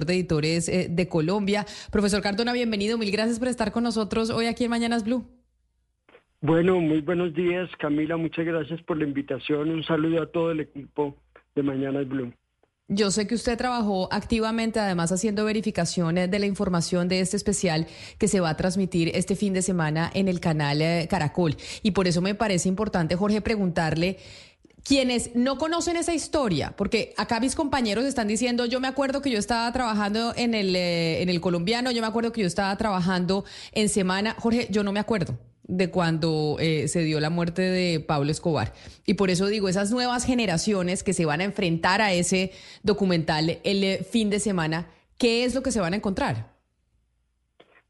De editores eh, de Colombia. Profesor Cardona, bienvenido. Mil gracias por estar con nosotros hoy aquí en Mañanas Blue. Bueno, muy buenos días, Camila. Muchas gracias por la invitación. Un saludo a todo el equipo de Mañanas Blue. Yo sé que usted trabajó activamente, además haciendo verificaciones de la información de este especial que se va a transmitir este fin de semana en el canal eh, Caracol. Y por eso me parece importante, Jorge, preguntarle quienes no conocen esa historia, porque acá mis compañeros están diciendo, yo me acuerdo que yo estaba trabajando en el, eh, en el colombiano, yo me acuerdo que yo estaba trabajando en Semana. Jorge, yo no me acuerdo de cuando eh, se dio la muerte de Pablo Escobar. Y por eso digo, esas nuevas generaciones que se van a enfrentar a ese documental el eh, fin de semana, ¿qué es lo que se van a encontrar?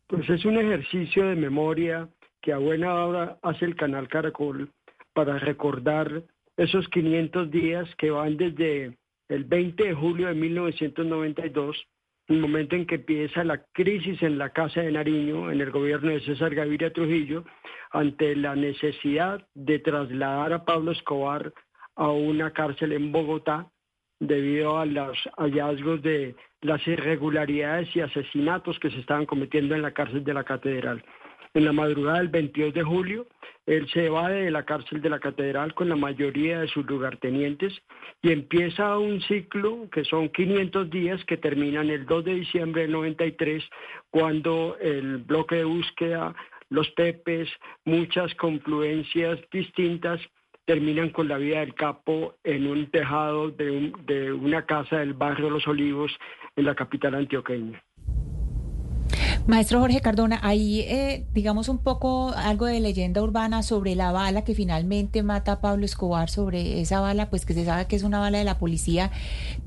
Pues es un ejercicio de memoria que a buena hora hace el canal Caracol para recordar esos 500 días que van desde el 20 de julio de 1992, el momento en que empieza la crisis en la Casa de Nariño, en el gobierno de César Gaviria Trujillo, ante la necesidad de trasladar a Pablo Escobar a una cárcel en Bogotá debido a los hallazgos de las irregularidades y asesinatos que se estaban cometiendo en la cárcel de la catedral. En la madrugada del 22 de julio, él se va de la cárcel de la catedral con la mayoría de sus lugartenientes y empieza un ciclo que son 500 días que terminan el 2 de diciembre del 93 cuando el bloque de búsqueda, los Pepes, muchas confluencias distintas terminan con la vida del capo en un tejado de, de una casa del barrio Los Olivos en la capital antioqueña. Maestro Jorge Cardona, ahí eh, digamos un poco algo de leyenda urbana sobre la bala que finalmente mata a Pablo Escobar, sobre esa bala, pues que se sabe que es una bala de la policía,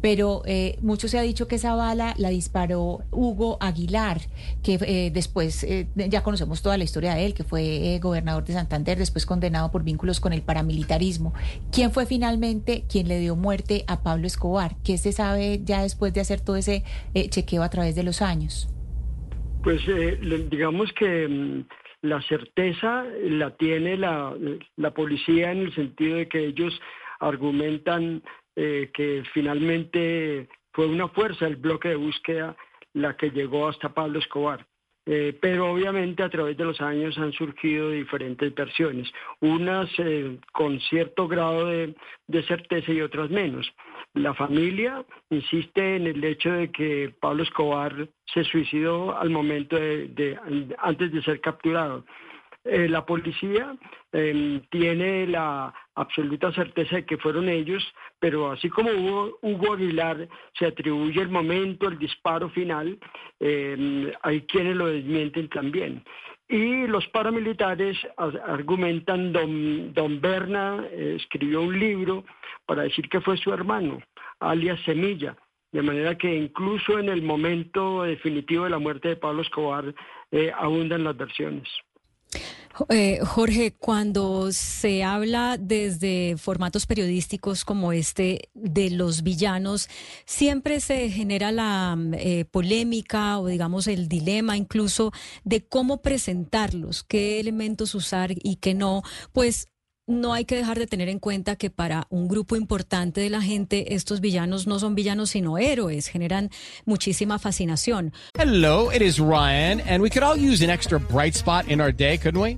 pero eh, mucho se ha dicho que esa bala la disparó Hugo Aguilar, que eh, después ya conocemos toda la historia de él, que fue gobernador de Santander, después condenado por vínculos con el paramilitarismo. ¿Quién fue finalmente quien le dio muerte a Pablo Escobar? ¿Qué se sabe ya después de hacer todo ese chequeo a través de los años? Pues eh, digamos que mm, la certeza la tiene la, policía en el sentido de que ellos argumentan eh, que finalmente fue una fuerza el bloque de búsqueda la que llegó hasta Pablo Escobar. Eh, pero obviamente a través de los años han surgido diferentes versiones, unas con cierto grado de, certeza y otras menos. La familia insiste en el hecho de que Pablo Escobar se suicidó al momento de, antes de ser capturado. Eh, la policía em, tiene la absoluta certeza de que fueron ellos, pero así como Hugo, Hugo Aguilar se atribuye el momento, el disparo final, em, hay quienes lo desmienten también. Y los paramilitares argumentan, don, don Berna eh, escribió un libro para decir que fue su hermano, alias Semilla. De manera que incluso en el momento definitivo de la muerte de Pablo Escobar eh, abundan las versiones. Eh, Jorge, cuando se habla desde formatos periodísticos como este de los villanos, siempre se genera la eh, polémica o digamos el dilema incluso de cómo presentarlos, qué elementos usar y qué no, pues no hay que dejar de tener en cuenta que para un grupo importante de la gente estos villanos no son villanos sino héroes, generan muchísima fascinación. Hello, it is Ryan and we could all use an extra bright spot in our day, couldn't we?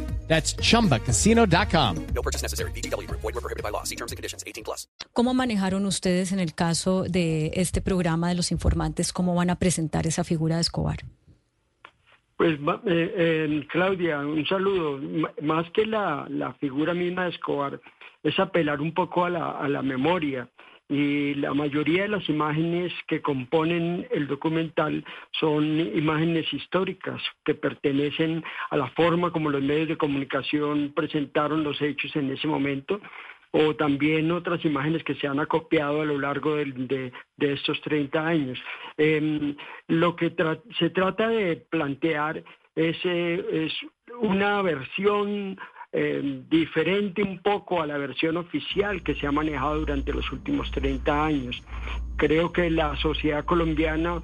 That's chumbacasino.com. No purchase necessary. BGW. Void were prohibited by law. See terms and conditions 18 plus. ¿Cómo manejaron ustedes en el caso de este programa de los informantes? ¿Cómo van a presentar esa figura de Escobar? Pues eh, Claudia, un saludo. más que la, la, figura misma de Escobar, es apelar un poco a la, a la memoria y la mayoría de las imágenes que componen el documental son imágenes históricas que pertenecen a la forma como los medios de comunicación presentaron los hechos en ese momento o también otras imágenes que se han acopiado a lo largo de, estos 30 años. Em, lo que se trata de plantear es, eh, es una versión eh, diferente un poco a la versión oficial que se ha manejado durante los últimos 30 años. Creo que la sociedad colombiana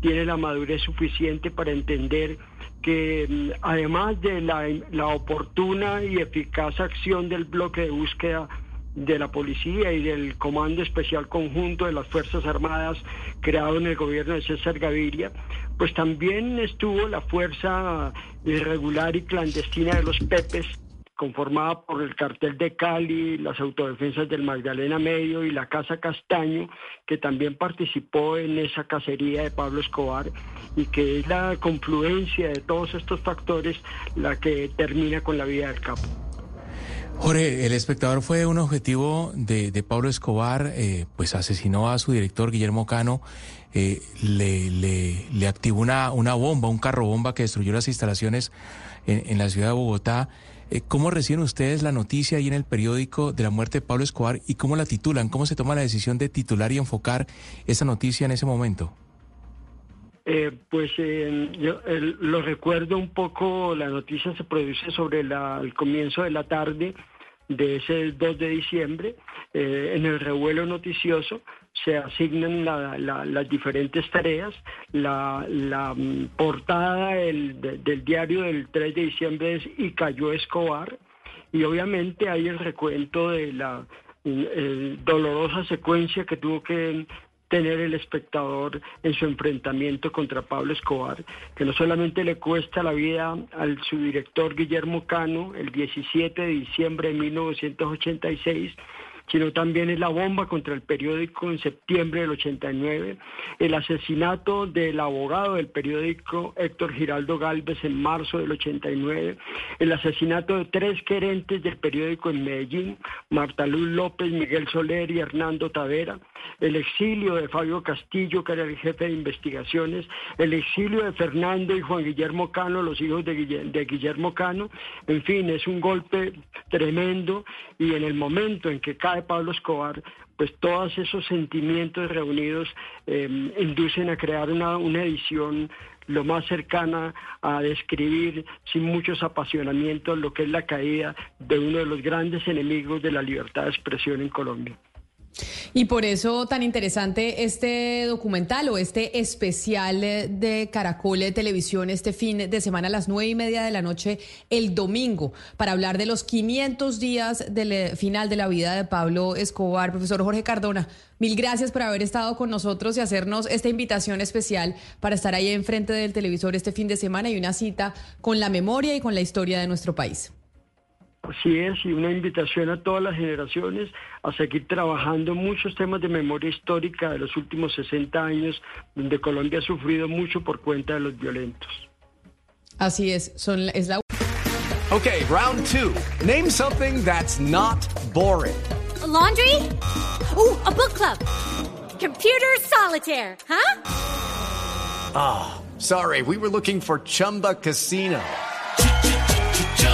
tiene la madurez suficiente para entender que mm, además de la, la oportuna y eficaz acción del bloque de búsqueda de la policía y del Comando Especial Conjunto de las Fuerzas Armadas creado en el gobierno de César Gaviria, pues también estuvo la fuerza irregular y clandestina de los Pepes, conformada por el cartel de Cali, las autodefensas del Magdalena Medio y la Casa Castaño, que también participó en esa cacería de Pablo Escobar y que es la confluencia de todos estos factores la que termina con la vida del capo. Jorge, el espectador fue un objetivo de, Pablo Escobar, eh, pues asesinó a su director Guillermo Cano, eh, le, le, activó una, una bomba, un carro bomba que destruyó las instalaciones en la ciudad de Bogotá. Eh, ¿Cómo reciben ustedes la noticia ahí en el periódico de la muerte de Pablo Escobar y cómo la titulan? ¿Cómo se toma la decisión de titular y enfocar esa noticia en ese momento? Eh, pues eh, yo lo recuerdo un poco, la noticia se produce sobre el comienzo de la tarde de ese 2 de diciembre, en el revuelo noticioso, se asignan las diferentes tareas. La, mm, portada del, diario del 3 de diciembre es Y cayó Escobar. Y obviamente hay el recuento de la mm, dolorosa secuencia que tuvo que tener el espectador en su enfrentamiento contra Pablo Escobar, que no solamente le cuesta la vida al su director Guillermo Cano el 17 de diciembre de 1986, sino también es la bomba contra el periódico en septiembre del 89, el asesinato del abogado del periódico Héctor Giraldo Galvez en marzo del 89, el asesinato de tres gerentes del periódico en Medellín, Marta Luz López, Miguel Soler y Hernando Tavera, el exilio de Fabio Castillo, que era el jefe de investigaciones, el exilio de Fernando y Juan Guillermo Cano, los hijos de, Guillermo Cano, en fin, es un golpe tremendo y en el momento en que cae Pablo Escobar, pues todos esos sentimientos reunidos em, inducen a crear una, una edición lo más cercana a describir sin muchos apasionamientos lo que es la caída de uno de los grandes enemigos de la libertad de expresión en Colombia. Y por eso tan interesante este documental o este especial de Caracol de Televisión este fin de semana a las nueve y media de la noche el domingo para hablar de los 500 días del eh, final de la vida de Pablo Escobar. Profesor Jorge Cardona, mil gracias por haber estado con nosotros y hacernos esta invitación especial para estar ahí enfrente del televisor este fin de semana y una cita con la memoria y con la historia de nuestro país. Así es, y una invitación a todas las generaciones a seguir trabajando muchos temas de memoria histórica de los últimos 60 años, donde Colombia ha sufrido mucho por cuenta de los violentos. Así es, son, es la... Okay, round two. Name something that's not boring. laundry? Oh, a book club. Computer solitaire, huh? Ah, sorry, we were looking for Chumba Casino.